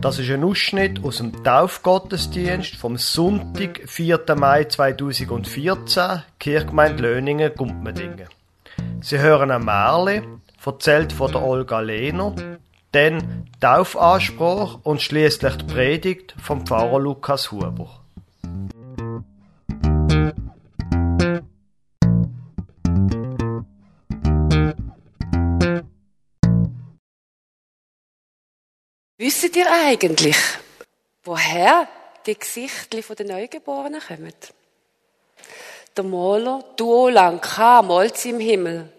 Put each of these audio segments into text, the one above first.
Das ist ein Ausschnitt aus dem Taufgottesdienst vom Sonntag, 4. Mai 2014, Kirchgemeinde Löningen, Gumpmendingen. Sie hören ein Märli, erzählt von der Olga Lehner, dann Taufanspruch und schließlich die Predigt vom Pfarrer Lukas Huber. Wisst ihr eigentlich, woher die Gesichter der Neugeborenen kommen? Der Maler Duo lang malt sie im Himmel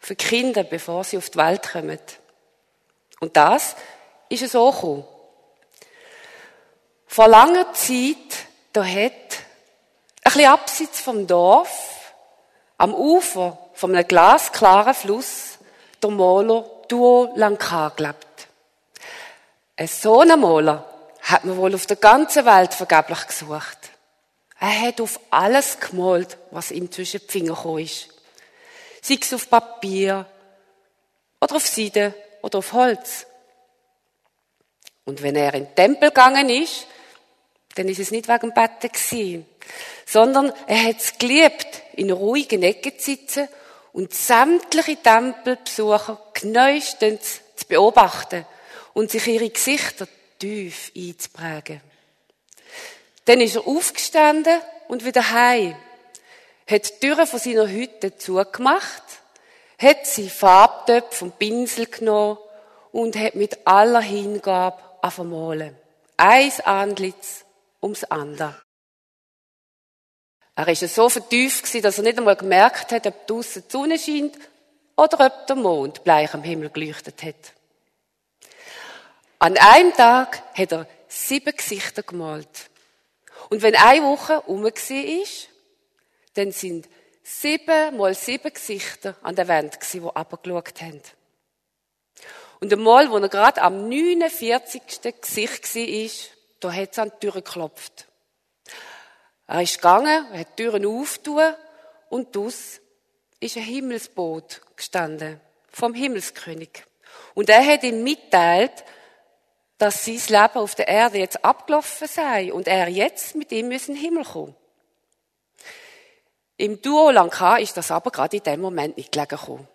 für Kinder, bevor sie auf die Welt kommen. Und das ist es auch gekommen. Vor langer Zeit, da hat ein bisschen abseits vom Dorf, am Ufer von einem glasklaren Fluss, der Maler Duo Lankar gelebt. So einen Maler hat man wohl auf der ganzen Welt vergeblich gesucht. Er hat auf alles gemalt, was ihm zwischen die Finger gekommen ist. Sei es auf Papier, oder auf Seide, oder auf Holz. Und wenn er in den Tempel gegangen ist, dann ist es nicht wegen dem Betten gewesen, sondern er hat es geliebt, in ruhigen Ecken zu sitzen und sämtliche Tempelbesucher genauestens zu beobachten und sich ihre Gesichter tief einzuprägen. Dann ist er aufgestanden und wieder heim, hat die Türen von seiner Hütte zugemacht, hat sie Farbtöpfe und Pinsel genommen und hat mit aller Hingabe angefangen Eins Antlitz ums andere. Er war so vertieft, dass er nicht einmal gemerkt hat, ob draussen die Sonne scheint oder ob der Mond bleich am Himmel geleuchtet hat. An einem Tag hat er sieben Gesichter gemalt. Und wenn eine Woche um war, dann sind sieben mal sieben Gesichter an der Wand die abgeschaut haben. Und einmal, wo er gerade am 49. Gesicht war, da hat es an die Tür geklopft. Er ist gegangen, hat die Türen aufgetan und dus ist ein Himmelsboot gestanden vom Himmelskönig. Und er hat ihm mitteilt, dass sein Leben auf der Erde jetzt abgelaufen sei und er jetzt mit ihm in den Himmel kommen. Im Duo Lanka ist das aber gerade in dem Moment nicht gelegen gekommen.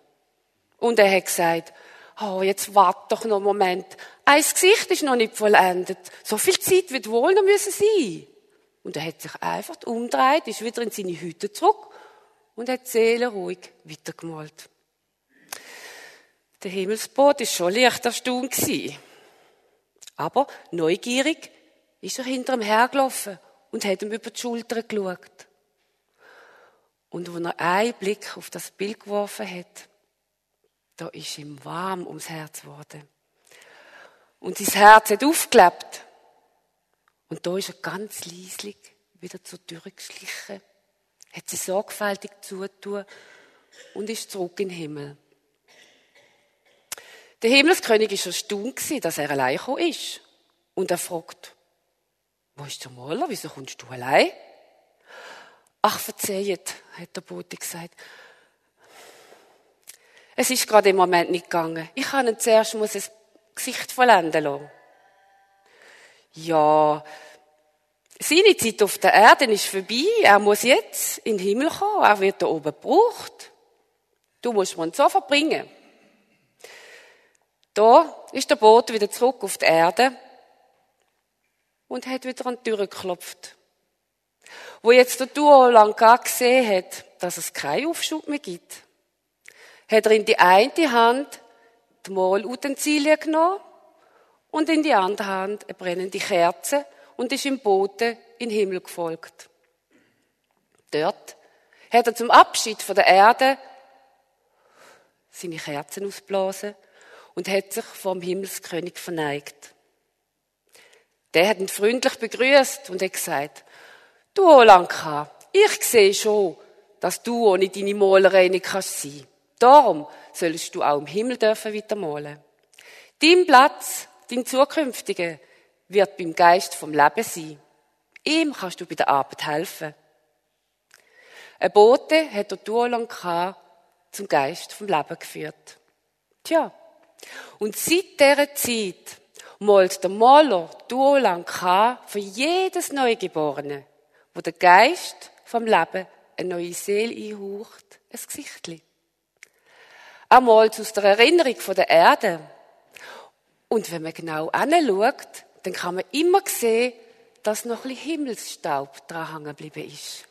Und er hat gesagt, oh, jetzt wart doch noch einen Moment. Ein Gesicht ist noch nicht vollendet. So viel Zeit wird wohl noch müssen sein. Und er hat sich einfach umgedreht, ist wieder in seine Hütte zurück und hat die Seele ruhig weitergemalt. Der Himmelsboot ist schon leicht erstaunt gewesen. Aber neugierig ist er hinter ihm hergelaufen und hat ihm über die Schulter geschaut. Und wenn er einen Blick auf das Bild geworfen hat, da ist ihm warm ums Herz geworden. Und sein Herz hat aufgelebt. Und da ist er ganz leislich wieder zur Tür geschlichen, hat sie sorgfältig zutun und ist zurück in den Himmel. Der Himmelskönig ist erstaunt dass er allein gekommen ist. Und er fragt, wo ist der Maler? Wieso kommst du allein? Ach, verzeiht, hat der Bote gesagt. Es ist gerade im Moment nicht gegangen. Ich habe ihn zuerst muss ein Gesicht vollenden lassen. Ja, seine Zeit auf der Erde ist vorbei. Er muss jetzt in den Himmel kommen. Er wird da oben gebraucht. Du musst ihn so verbringen. Da ist der Boot wieder zurück auf die Erde und hat wieder an die Tür geklopft. Wo jetzt der Duo Lanka gesehen hat, dass es keinen Aufschub mehr gibt, hat er in die eine Hand die Mohlutensilien genommen und in die andere Hand eine brennende Kerze und ist im Boote in den Himmel gefolgt. Dort hat er zum Abschied von der Erde seine Kerzen ausblasen und hat sich vom Himmelskönig verneigt. Der hat ihn freundlich begrüßt und hat gesagt, du Olanka, ich sehe schon, dass du ohne deine Malerei nicht kannst sein. Darum sollst du auch im Himmel dürfen weitermalen. Dein Platz, dein zukünftiger, wird beim Geist vom Leben sein. Ihm kannst du bei der Arbeit helfen. Ein Bote hat der Duolanka zum Geist vom Leben geführt. Tja, und seit dieser Zeit, malt der Maler Duo lang für jedes Neugeborene, wo der Geist vom Leben eine neue Seele einhaucht, ein Gesichtli. Er malt aus der Erinnerung von der Erde. Und wenn man genau anschaut, dann kann man immer sehen, dass noch ein bisschen Himmelsstaub dran hängen geblieben ist.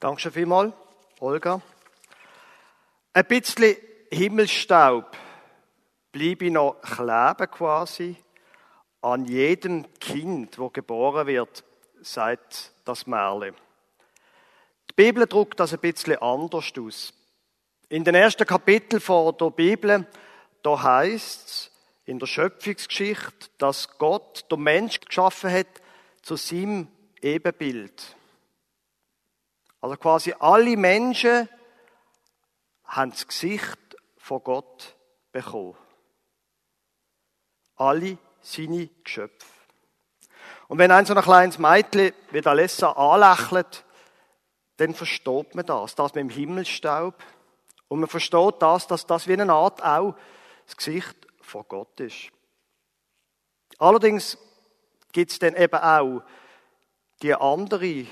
Danke vielmals, Olga. Ein bisschen Himmelsstaub bleibe noch kleben quasi an jedem Kind, wo geboren wird, sagt das Märchen. Die Bibel druckt das ein bisschen anders aus. In den ersten Kapitel der Bibel, da heißt es in der Schöpfungsgeschichte, dass Gott den Mensch geschaffen hat zu seinem Ebenbild. Also quasi alle Menschen haben das Gesicht von Gott bekommen. Alle seine Geschöpfe. Und wenn ein so ein kleines Mädchen wie Alessa anlächelt, dann versteht man das, das mit dem Himmelstaub. Und man versteht das, dass das wie eine Art auch das Gesicht von Gott ist. Allerdings gibt es dann eben auch die andere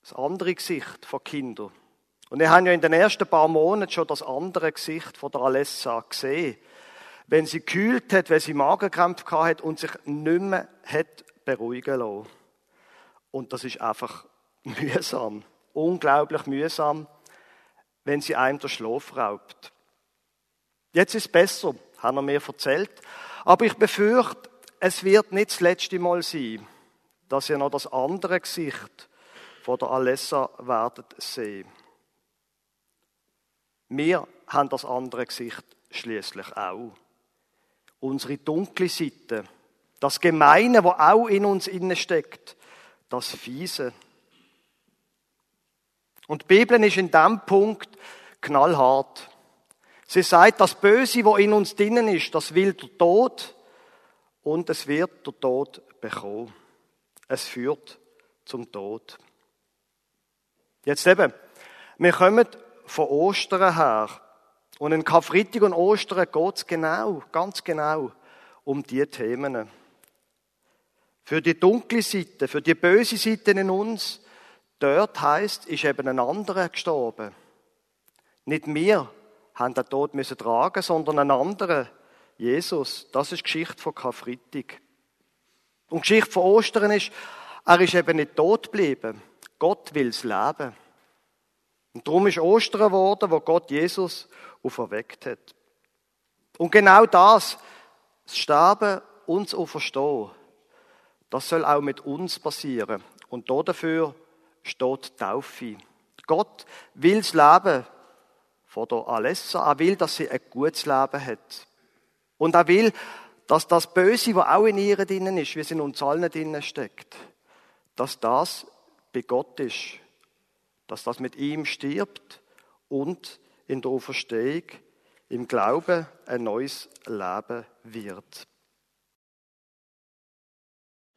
das andere Gesicht von Kindern. Und wir haben ja in den ersten paar Monaten schon das andere Gesicht von der Alessa gesehen. Wenn sie gekühlt hat, wenn sie Magenkrämpfe hat und sich nicht mehr hat beruhigen lassen. Und das ist einfach mühsam. Unglaublich mühsam, wenn sie einem den Schlaf raubt. Jetzt ist es besser, haben er mir erzählt. Aber ich befürchte, es wird nicht das letzte Mal sein, dass ihr noch das andere Gesicht von der Alessa werden sehen. Wir haben das andere Gesicht schließlich auch. Unsere dunkle Seite, das Gemeine, wo auch in uns inne steckt, das Fiese. Und die Bibel ist in dem Punkt knallhart. Sie sagt, das Böse, wo in uns drinnen ist, das will der Tod und es wird der Tod bekommen. Es führt zum Tod. Jetzt eben, wir kommen von Ostern her. Und in Karfreitag und Ostern geht es genau, ganz genau um diese Themen. Für die dunkle Seite, für die böse Seite in uns, dort heißt, ist eben ein anderer gestorben. Nicht wir haben den Tod müssen tragen, sondern ein anderer, Jesus. Das ist Geschichte von Karfreitag. Und Geschichte von Ostern ist, er ist eben nicht tot geblieben. Gott will das Leben. Und darum ist Ostern geworden, wo Gott Jesus auferweckt hat. Und genau das, das Sterben und das Auferstehen, das soll auch mit uns passieren. Und dafür steht Taufe. Gott will das Leben von der Alessa. Er will, dass sie ein gutes Leben hat. Und er will, dass das Böse, was auch in ihr drinnen ist, wie es in uns allen drinnen steckt, dass das bei Gott ist dass das mit ihm stirbt und in der Auferstehung im Glauben ein neues Leben wird.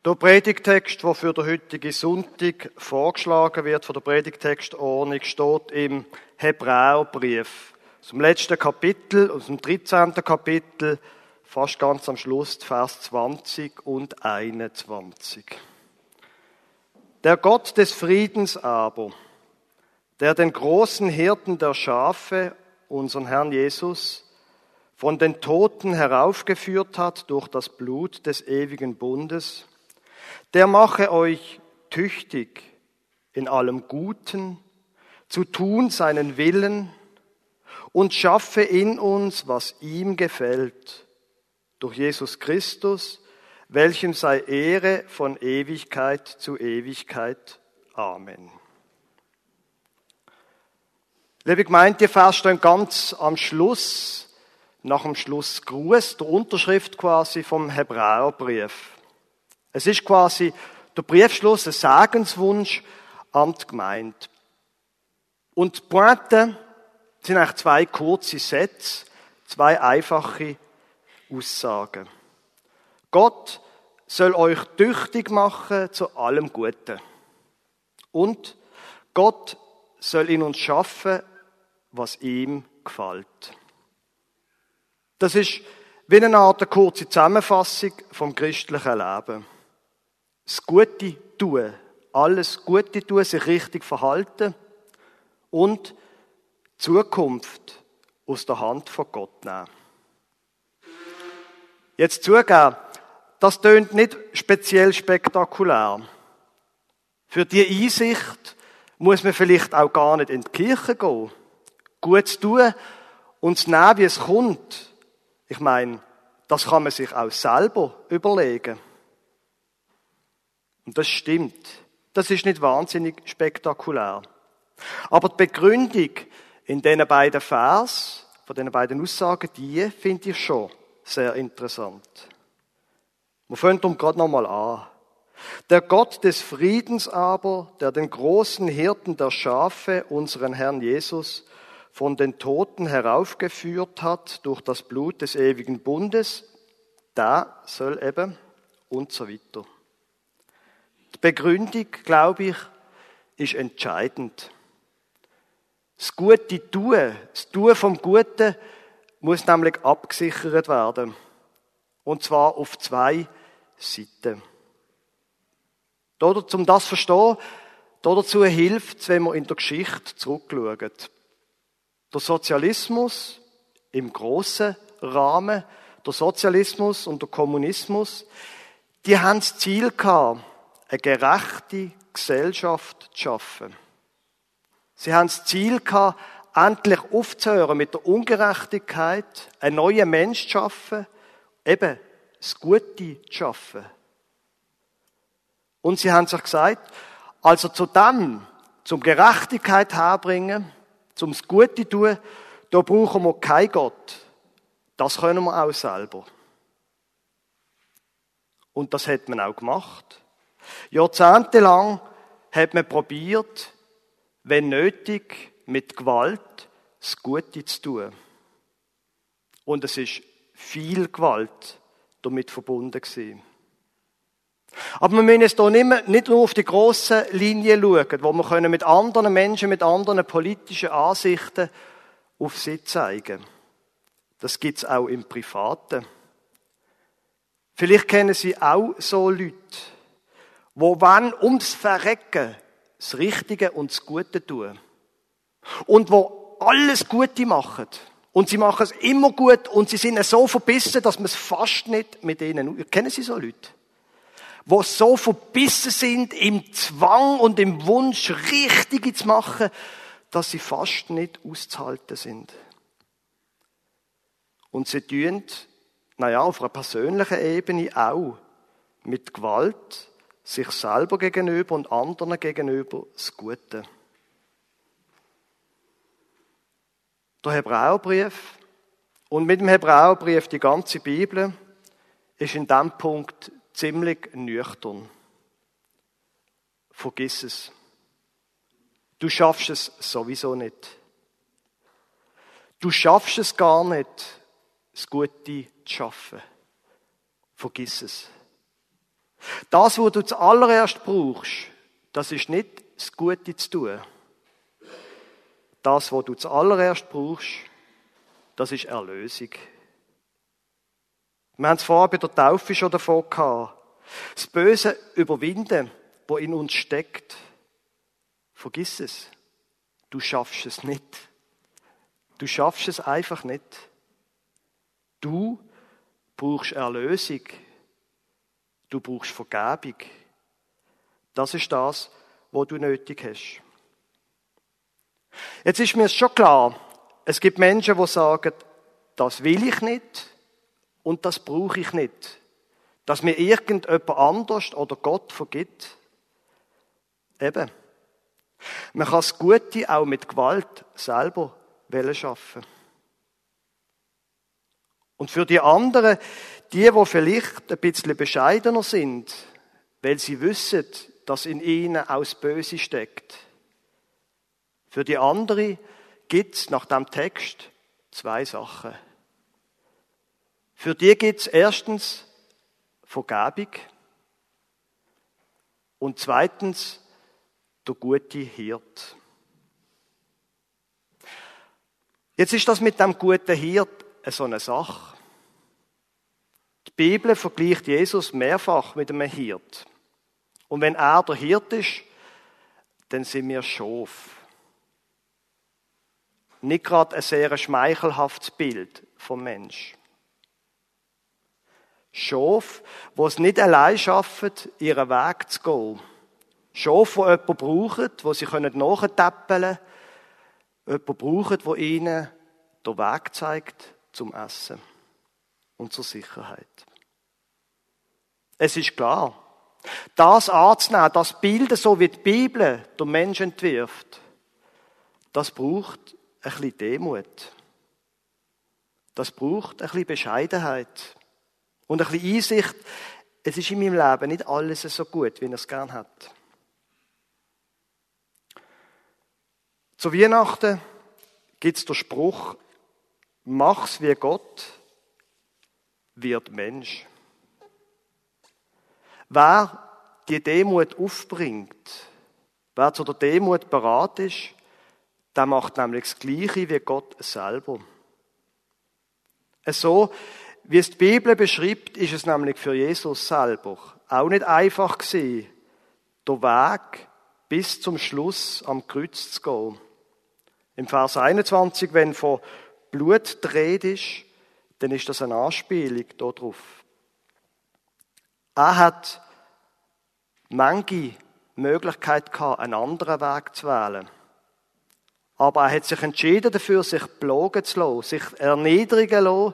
Der Predigtext, der für den heutigen Sonntag vorgeschlagen wird, von der Predigtextordnung, steht im Hebräerbrief. Dem letzten Kapitel, aus dem 13. Kapitel, fast ganz am Schluss, Vers 20 und 21. Der Gott des Friedens aber, der den großen Hirten der Schafe, unseren Herrn Jesus, von den Toten heraufgeführt hat durch das Blut des ewigen Bundes, der mache euch tüchtig in allem Guten, zu tun seinen Willen und schaffe in uns, was ihm gefällt, durch Jesus Christus, welchem sei Ehre von Ewigkeit zu Ewigkeit. Amen. Liebe Gemeinde, die Vers stehen ganz am Schluss, nach dem Schlussgruß, der Unterschrift quasi vom Hebräerbrief. Es ist quasi der Briefschluss, ein Segenswunsch an die Gemeinde. Und die Pointe sind eigentlich zwei kurze Sätze, zwei einfache Aussagen. Gott soll euch tüchtig machen zu allem Guten. Und Gott soll in uns schaffen, was ihm gefällt. Das ist wie eine Art eine kurze Zusammenfassung vom christlichen Leben. Das Gute tun, alles Gute tun, sich richtig verhalten und Zukunft aus der Hand von Gott nehmen. Jetzt zugeben, das tönt nicht speziell spektakulär. Für die Einsicht muss man vielleicht auch gar nicht in die Kirche gehen. Gut zu tun und zu nehmen, wie es kommt. Ich meine, das kann man sich auch selber überlegen. Und das stimmt. Das ist nicht wahnsinnig spektakulär. Aber die Begründung in diesen beiden Vers, von diesen beiden Aussagen, die finde ich schon sehr interessant. Wir fangen darum gerade nochmal an. Der Gott des Friedens aber, der den großen Hirten der Schafe, unseren Herrn Jesus, von den Toten heraufgeführt hat durch das Blut des ewigen Bundes, da soll eben und so weiter. Die Begründung, glaube ich, ist entscheidend. Das gute Tun, das Tun vom Guten, muss nämlich abgesichert werden. Und zwar auf zwei Seiten. Um das zu verstehen, dazu hilft es, wenn wir in der Geschichte zurückschauen. Der Sozialismus im großen Rahmen, der Sozialismus und der Kommunismus, die haben das Ziel gehabt, eine gerechte Gesellschaft zu schaffen. Sie haben das Ziel gehabt, endlich aufzuhören mit der Ungerechtigkeit, einen neuen Mensch zu schaffen, eben das Gute zu schaffen. Und sie haben sich gesagt, also zu dem, zum Gerechtigkeit herbringen, zum Gute tun, da brauchen wir keinen Gott. Das können wir auch selber. Und das hat man auch gemacht. Jahrzehntelang hat man probiert, wenn nötig, mit Gewalt das Gute zu tun. Und es ist viel Gewalt damit verbunden gewesen. Aber wir müssen jetzt hier nicht, nur auf die grossen Linien schauen, wo wir können mit anderen Menschen, mit anderen politischen Ansichten auf sie zeigen. Das gibt's auch im Privaten. Vielleicht kennen Sie auch so Leute, wo wann ums Verrecken das Richtige und das Gute tun. Und wo alles Gute machen. Und sie machen es immer gut und sie sind so verbissen, dass man es fast nicht mit ihnen. Kennen Sie so Leute? Wo so verbissen sind im Zwang und im Wunsch, Richtige zu machen, dass sie fast nicht auszuhalten sind. Und sie tun, naja, auf einer persönlichen Ebene auch mit Gewalt sich selber gegenüber und anderen gegenüber das Gute. Der Hebräerbrief und mit dem Hebräerbrief die ganze Bibel ist in diesem Punkt ziemlich nüchtern. Vergiss es. Du schaffst es sowieso nicht. Du schaffst es gar nicht, das Gute zu schaffen. Vergiss es. Das, was du zuallererst brauchst, das ist nicht das Gute zu tun. Das, was du zuallererst brauchst, das ist Erlösung. Wir haben es vorher bei der Taufe schon davon gehabt. Das Böse überwinden, wo in uns steckt. Vergiss es. Du schaffst es nicht. Du schaffst es einfach nicht. Du brauchst Erlösung. Du brauchst Vergebung. Das ist das, was du nötig hast. Jetzt ist mir schon klar, es gibt Menschen, die sagen, das will ich nicht und das brauche ich nicht. Dass mir irgendjemand anders oder Gott vergibt. Eben. Man kann das Gute auch mit Gewalt selber schaffen. Und für die anderen, die, die vielleicht ein bisschen bescheidener sind, weil sie wissen, dass in ihnen auch das Böse steckt. Für die anderen gibt es nach dem Text zwei Sachen. Für die gibt es erstens Vergebung und zweitens der gute Hirt. Jetzt ist das mit dem guten Hirt so eine Sache. Die Bibel vergleicht Jesus mehrfach mit einem Hirt. Und wenn er der Hirt ist, dann sind wir Schof. Nicht gerade ein sehr schmeichelhaftes Bild vom Mensch. Schof, wo es nicht allein schaffen, ihren Weg zu gehen. Schof, wo jemanden brauchen, wo sie nachtäppeln können. Jemanden brauchen, der ihnen den Weg zeigt zum Essen und zur Sicherheit. Es ist klar, das anzunehmen, das Bild, so wie die Bibel der Mensch entwirft, das braucht ein bisschen Demut. Das braucht ein bisschen Bescheidenheit. Und ein bisschen Einsicht, es ist in meinem Leben nicht alles so gut, wie er es gern hat. Zu Weihnachten gibt es den Spruch, mach's wie Gott, wird Mensch. Wer die Demut aufbringt, wer zu der Demut bereit ist, der macht nämlich das Gleiche wie Gott selber. So, wie es die Bibel beschreibt, ist es nämlich für Jesus selber auch nicht einfach gewesen, den Weg bis zum Schluss am Kreuz zu gehen. Im Vers 21, wenn von Blut dreht ist, dann ist das eine Anspielung darauf. Er hat manche Möglichkeit gehabt, einen anderen Weg zu wählen. Aber er hat sich entschieden dafür, sich plagen zu lassen, sich erniedrigen zu lassen,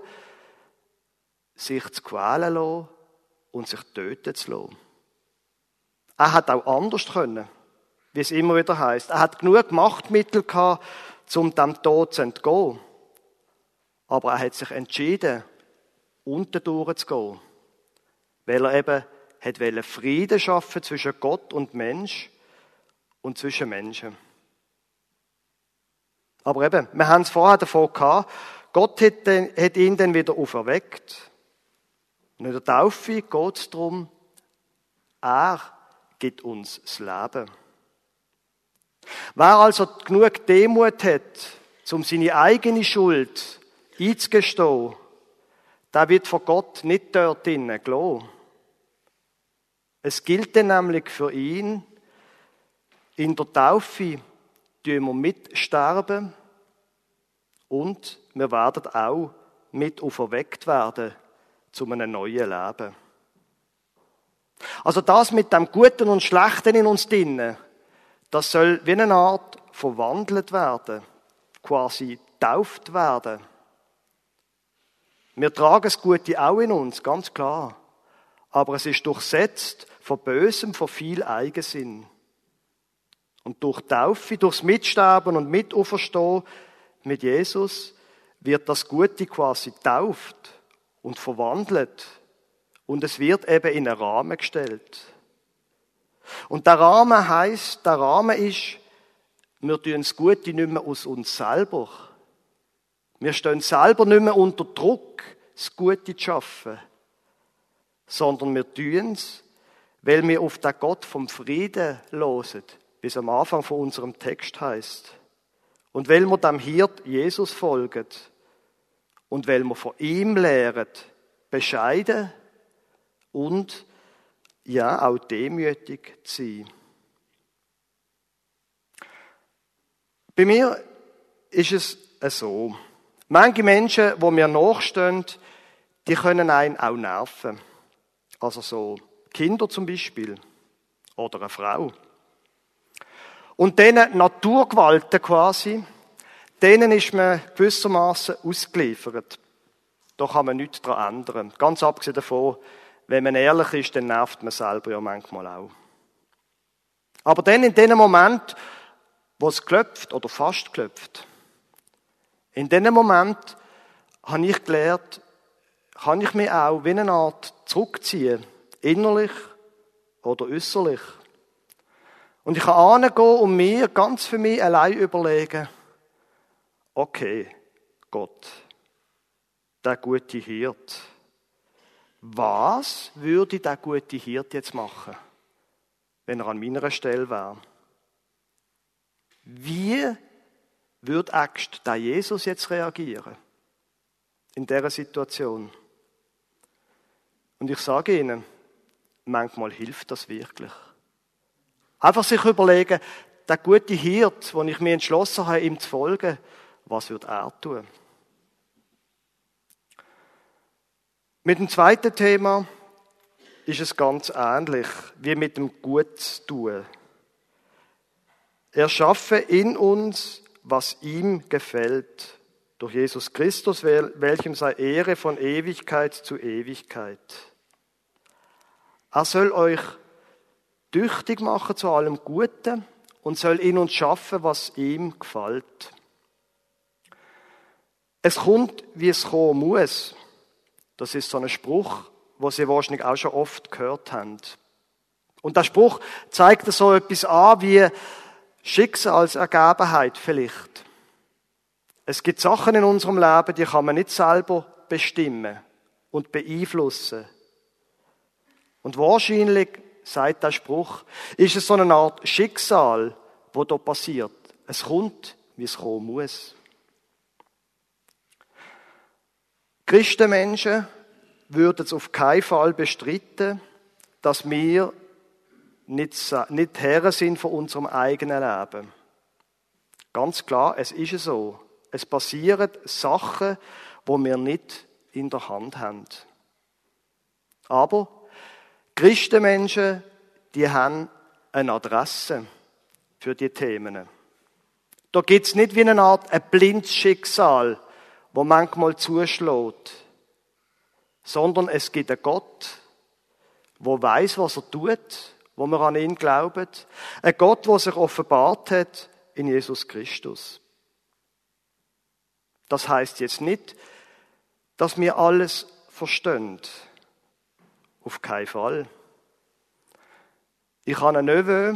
sich zu quälen zu lassen und sich töten zu lassen. Er hat auch anders können, wie es immer wieder heißt. Er hat genug Machtmittel gehabt, um dem Tod zu entgehen. Aber er hat sich entschieden, unten durchzugehen, weil er eben hat Frieden schaffen zwischen Gott und Mensch und zwischen Menschen. Aber eben, wir haben es vorher davon gehabt, Gott hat ihn dann wieder auferweckt. Und in der Taufe geht es darum, er gibt uns das Leben. Wer also genug Demut hat, um seine eigene Schuld einzugestehen, der wird von Gott nicht dort drinnen gelassen. Es gilt dann nämlich für ihn, in der Taufe tun wir mitsterben und wir werden auch mit auferweckt werden zu einem neuen Leben. Also das mit dem Guten und Schlechten in uns drinnen, das soll wie eine Art verwandelt werden, quasi tauft werden. Wir tragen das Gute auch in uns, ganz klar. Aber es ist durchsetzt von Bösem, von viel Eigensinn. Und durch Taufe, durchs Mitsterben und Mitauferstehen mit Jesus wird das Gute quasi tauft und verwandelt. Und es wird eben in einen Rahmen gestellt. Und der Rahmen heißt, der Rahmen ist, wir tun das Gute nicht mehr aus uns selber. Wir stehen selber nicht mehr unter Druck, das Gute zu schaffen, sondern wir tun es, weil wir auf den Gott vom Frieden losen, wie es am Anfang von unserem Text heißt. Und weil wir dem Hirt Jesus folgen und weil wir von ihm lehren, bescheiden und ja auch demütig zu sein. Bei mir ist es so. Manche Menschen, wo mir nachstehen, die können einen auch nerven. Also so Kinder zum Beispiel oder eine Frau. Und denen Naturgewalten quasi, denen ist man gewissermaßen ausgeliefert. Da kann man nichts daran ändern. Ganz abgesehen davon, wenn man ehrlich ist, dann nervt man selber ja manchmal auch. Aber dann in dem Moment, wo es klopft oder fast klopft, in dem Moment habe ich gelernt, kann ich mich auch wie eine Art zurückziehen, innerlich oder äußerlich. Und ich kann angehen und mir ganz für mich allein überlegen, okay, Gott, der gute Hirt, was würde der gute Hirt jetzt machen, wenn er an meiner Stelle wäre? Wie würde Axt der Jesus jetzt reagieren? in dieser Situation. Und ich sage Ihnen, manchmal hilft das wirklich. Einfach sich überlegen, der gute Hirt, wo ich mir entschlossen habe, ihm zu folgen, was wird er tun? Mit dem zweiten Thema ist es ganz ähnlich wie mit dem Guttun. Er schaffe in uns, was ihm gefällt, durch Jesus Christus, welchem sei Ehre von Ewigkeit zu Ewigkeit. Er soll euch tüchtig machen zu allem Guten und soll in uns schaffen, was ihm gefällt. Es kommt, wie es kommen muss. Das ist so ein Spruch, wo Sie wahrscheinlich auch schon oft gehört haben. Und der Spruch zeigt so etwas an wie Schicksalsergebenheit vielleicht. Es gibt Sachen in unserem Leben, die kann man nicht selber bestimmen und beeinflussen. Und wahrscheinlich, sagt der Spruch, ist es so eine Art Schicksal, wo da passiert. Es kommt, wie es kommen muss. Christenmenschen würden es auf keinen Fall bestreiten, dass wir nicht, nicht Herren sind von unserem eigenen Leben. Ganz klar, es ist so. Es passieren Sachen, wo wir nicht in der Hand haben. Aber Christenmenschen, die haben eine Adresse für die Themen. Da gibt's nicht wie eine Art ein blindes Schicksal, wo manchmal zuschlägt, sondern es gibt einen Gott, wo weiß, was er tut, wo wir an ihn glauben, ein Gott, der sich offenbart hat in Jesus Christus. Das heißt jetzt nicht, dass wir alles verstehen. Auf keinen Fall. Ich habe einen Neveu,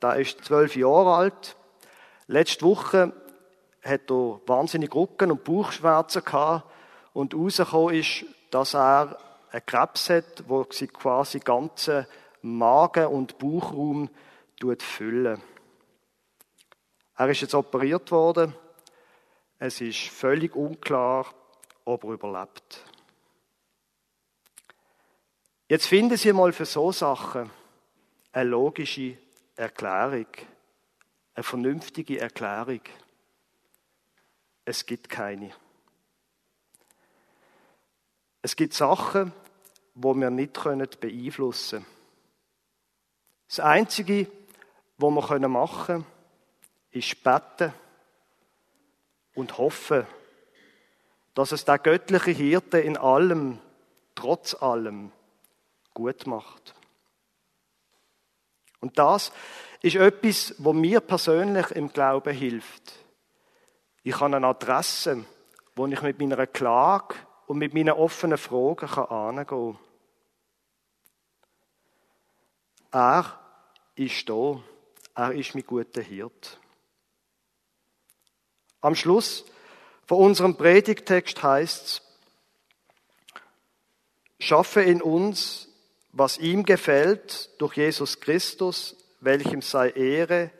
der ist zwölf Jahre alt. Letzte Woche hat er wahnsinnige Rücken- und Bauchschmerzen gehabt und rausgekommen ist, dass er einen Krebs hat, wo sie quasi ganze Magen- und Bauchraum füllen. Er ist jetzt operiert worden es ist völlig unklar, ob er überlebt. Jetzt finden Sie mal für so Sachen eine logische Erklärung, eine vernünftige Erklärung. Es gibt keine. Es gibt Sachen, wo wir nicht beeinflussen können. Das Einzige, was wir machen können, ist beten und hoffe, dass es der göttliche Hirte in allem, trotz allem, gut macht. Und das ist etwas, wo mir persönlich im Glauben hilft. Ich habe eine Adresse, wo ich mit meiner Klage und mit meinen offenen Fragen kann kann. Er ist da. Er ist mein guter Hirt. Am Schluss von unserem Predigtext heißt es, schaffe in uns, was ihm gefällt, durch Jesus Christus, welchem sei Ehre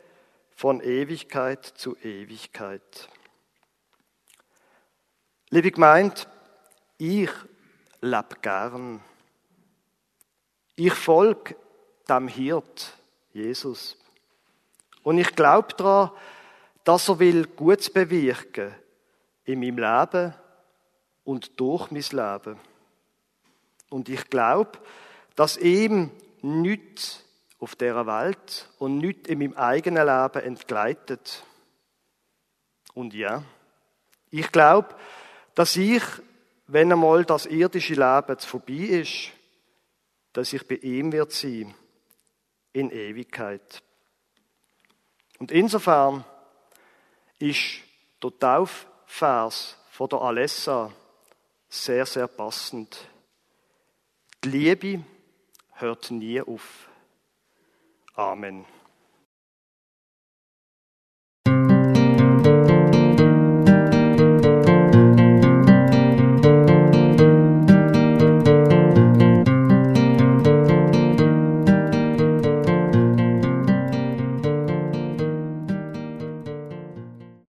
von Ewigkeit zu Ewigkeit. Liebe gemeint, ich leb gern. Ich folge dem Hirt, Jesus. Und ich glaube daran, dass er will Gutes bewirken in meinem Leben und durch mein Leben. Und ich glaube, dass ihm nichts auf dieser Welt und nichts in meinem eigenen Leben entgleitet. Und ja, ich glaube, dass ich, wenn einmal das irdische Leben vorbei ist, dass ich bei ihm wird sein in Ewigkeit. Und insofern ist der Taufvers von der Alessa sehr, sehr passend. Die Liebe hört nie auf. Amen.